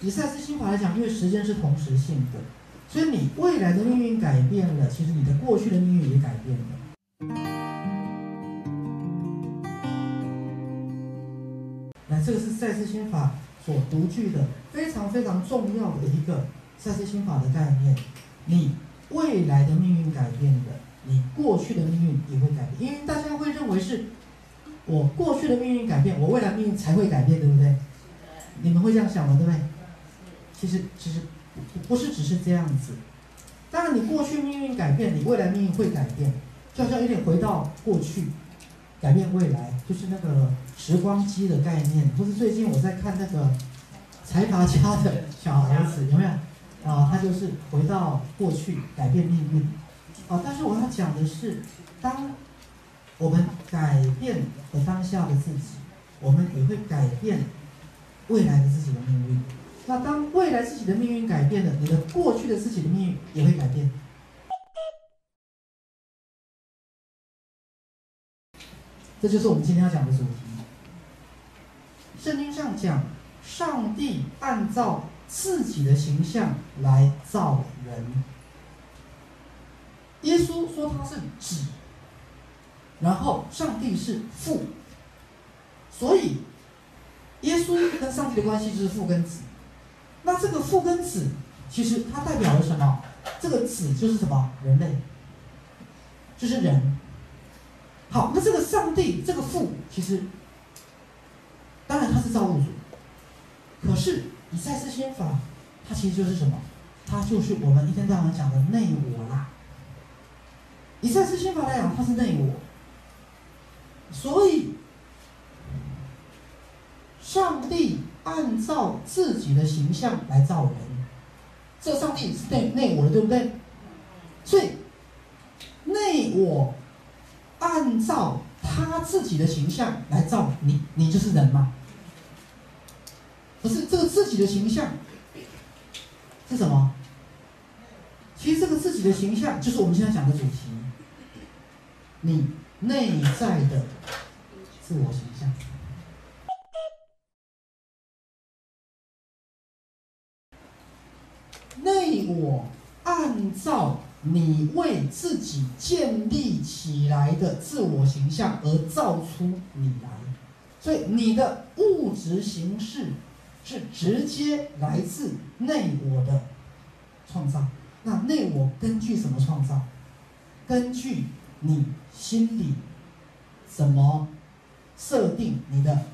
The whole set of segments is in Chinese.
以赛斯心法来讲，因为时间是同时性的，所以你未来的命运改变了，其实你的过去的命运也改变了。来，这个是赛斯心法所独具的非常非常重要的一个赛斯心法的概念。你未来的命运改变了，你过去的命运也会改变，因为大家会认为是我过去的命运改变，我未来命运才会改变，对不对？你们会这样想吗？对不对？其实其实不不是只是这样子。当然，你过去命运改变，你未来命运会改变，就好像有点回到过去，改变未来，就是那个时光机的概念。不是最近我在看那个财阀家的小儿子，有没有？啊，他就是回到过去改变命运。啊，但是我要讲的是，当我们改变了当下的自己，我们也会改变。未来的自己的命运，那当未来自己的命运改变了，你的过去的自己的命运也会改变。这就是我们今天要讲的主题。圣经上讲，上帝按照自己的形象来造人。耶稣说他是子，然后上帝是父，所以。耶稣跟上帝的关系就是父跟子，那这个父跟子，其实它代表了什么？这个子就是什么？人类，就是人。好，那这个上帝，这个父，其实，当然他是造物主，可是以赛斯心法，它其实就是什么？它就是我们一天到晚讲的内我啦。以赛斯心法来讲，它是内我，所以。上帝按照自己的形象来造人，这上帝是内内我的，对不对？所以内我按照他自己的形象来造你，你就是人吗？不是，这个自己的形象是什么？其实这个自己的形象就是我们现在讲的主题，你内在的自我形象。内我按照你为自己建立起来的自我形象而造出你来，所以你的物质形式是直接来自内我的创造。那内我根据什么创造？根据你心里怎么设定你的？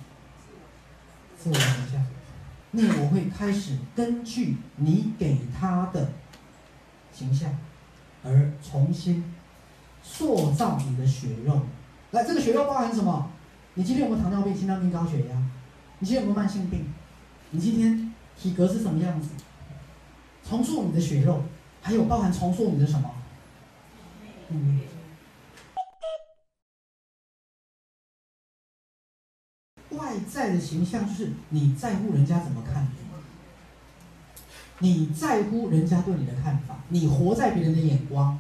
那我会开始根据你给他的形象，而重新塑造你的血肉。来，这个血肉包含什么？你今天有没有糖尿病、心脏病、高血压？你今天有没有慢性病？你今天体格是什么样子？重塑你的血肉，还有包含重塑你的什么？嗯。外在的形象就是你在乎人家怎么看你，你在乎人家对你的看法，你活在别人的眼光，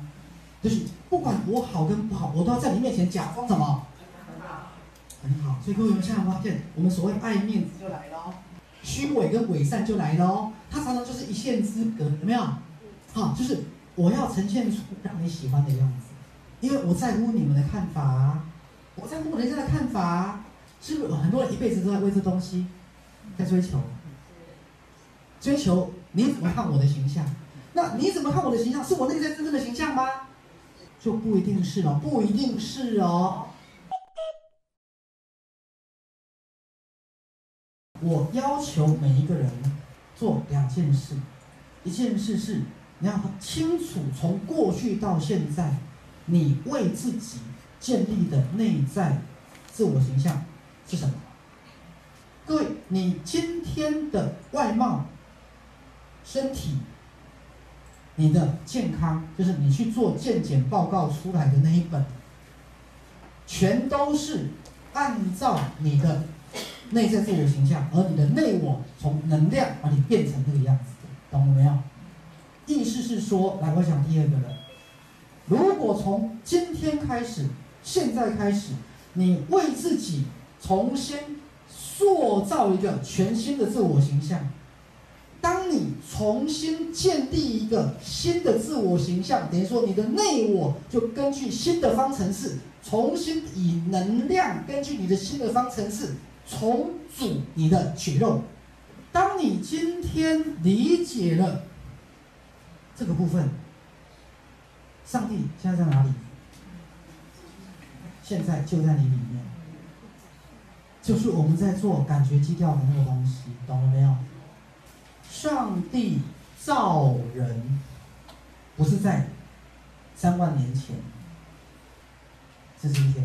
就是不管我好跟不好，我都要在你面前假装什么？很好，所以各位有没有现在发现，我们所谓爱面子就来了，虚伪跟伪善就来了。它常常就是一线之隔，有没有？好，就是我要呈现出让你喜欢的样子，因为我在乎你们的看法，我在乎人家的看法。是不是很多人一辈子都在为这东西在追求？追求你怎么看我的形象？那你怎么看我的形象？是我内在真正的形象吗？就不一定是了，不一定是哦。我要求每一个人做两件事，一件事是你要清楚从过去到现在，你为自己建立的内在自我形象。是什么？各位，你今天的外貌、身体、你的健康，就是你去做健检报告出来的那一本，全都是按照你的内在自我形象，而你的内我从能量把你变成这个样子，懂了没有？意思是说，来，我讲第二个了。如果从今天开始，现在开始，你为自己。重新塑造一个全新的自我形象，当你重新建立一个新的自我形象，等于说你的内我就根据新的方程式，重新以能量根据你的新的方程式重组你的血肉。当你今天理解了这个部分，上帝现在在哪里？现在就在你里面，就是我们在做感觉基调的那个东西，懂了没有？上帝造人，不是在三万年前，是今天。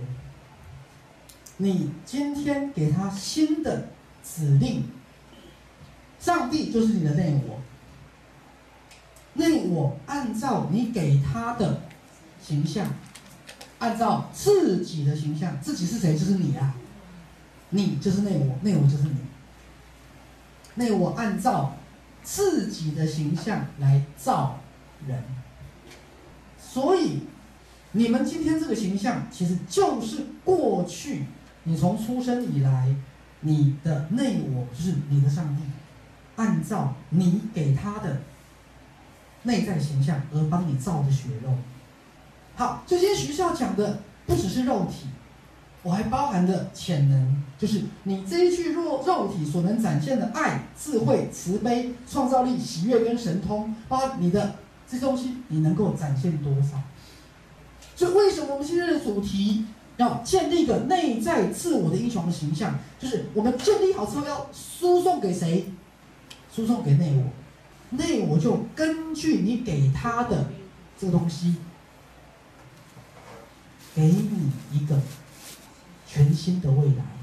你今天给他新的指令，上帝就是你的内我，内我按照你给他的形象，按照自己的形象，自己是谁？就是你啊，你就是内我，内我就是你，内我按照。自己的形象来造人，所以你们今天这个形象，其实就是过去你从出生以来，你的内我就是你的上帝，按照你给他的内在形象而帮你造的血肉。好，这些学校讲的不只是肉体。我还包含着潜能，就是你这一具肉肉体所能展现的爱、智慧、慈悲、创造力、喜悦跟神通，包你的这些东西，你能够展现多少？所以，为什么我们今天的主题要建立一个内在自我的英雄的形象？就是我们建立好之后，要输送给谁？输送给内我，内我就根据你给他的这个东西，给你一个。全新的未来。